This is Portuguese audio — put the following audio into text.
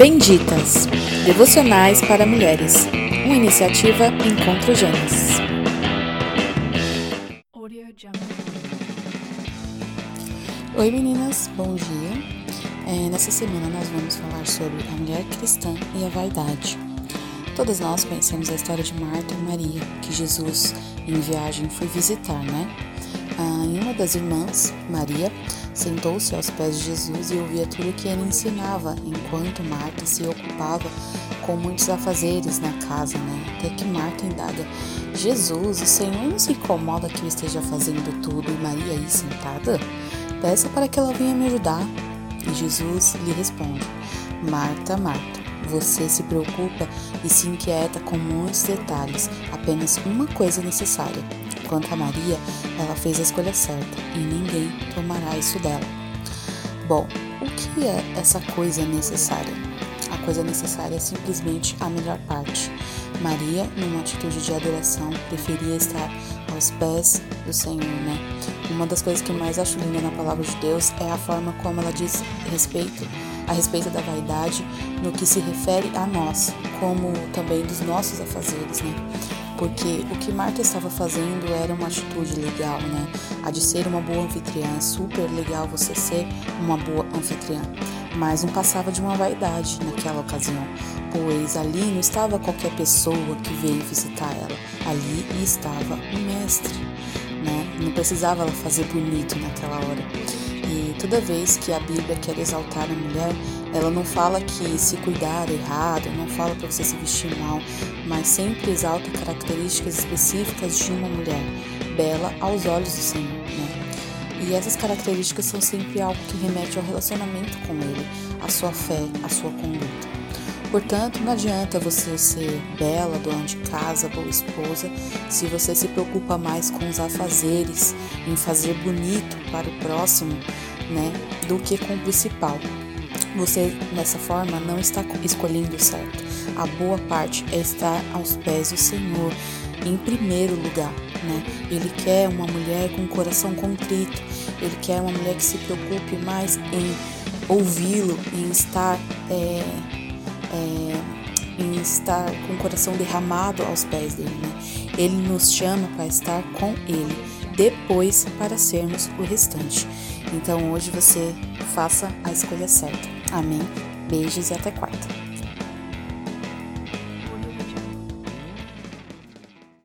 Benditas Devocionais para Mulheres. Uma iniciativa Encontro Gênesis. Oi meninas, bom dia. É, nessa semana nós vamos falar sobre a mulher cristã e a vaidade. Todas nós conhecemos a história de Marta e Maria, que Jesus, em viagem, foi visitar, né? Ah, e uma das irmãs, Maria, sentou-se aos pés de Jesus e ouvia tudo o que ele ensinava, enquanto Marta se ocupava com muitos afazeres na casa, né? Até que Marta indaga: Jesus, o Senhor não se incomoda que eu esteja fazendo tudo e Maria aí sentada? Peça para que ela venha me ajudar. E Jesus lhe responde: Marta, Marta, você se preocupa e se inquieta com muitos detalhes, apenas uma coisa é necessária. Quanto a Maria, ela fez a escolha certa e ninguém tomará isso dela. Bom, o que é essa coisa necessária? A coisa necessária é simplesmente a melhor parte. Maria, numa atitude de adoração, preferia estar aos pés do Senhor, né? Uma das coisas que mais acho linda na palavra de Deus é a forma como ela diz respeito a respeito da vaidade no que se refere a nós, como também dos nossos afazeres, né? Porque o que Marta estava fazendo era uma atitude legal, né? A de ser uma boa anfitriã, é super legal você ser uma boa anfitriã, mas não passava de uma vaidade naquela ocasião, pois ali não estava qualquer pessoa que veio visitar ela, ali estava o mestre, né? Não precisava ela fazer bonito naquela hora. Toda vez que a Bíblia quer exaltar a mulher, ela não fala que se cuidar é errado, não fala para você se vestir mal, mas sempre exalta características específicas de uma mulher, bela aos olhos do Senhor, né? E essas características são sempre algo que remete ao relacionamento com Ele, à sua fé, à sua conduta. Portanto, não adianta você ser bela, dona de casa, boa esposa, se você se preocupa mais com os afazeres, em fazer bonito para o próximo, né, do que com o principal. Você, dessa forma, não está escolhendo certo. A boa parte é estar aos pés do Senhor, em primeiro lugar. Né? Ele quer uma mulher com coração contrito, ele quer uma mulher que se preocupe mais em ouvi-lo, em estar. É, é, em estar com o coração derramado aos pés dele. Né? Ele nos chama para estar com ele, depois para sermos o restante. Então hoje você faça a escolha certa. Amém? Beijos e até quarta.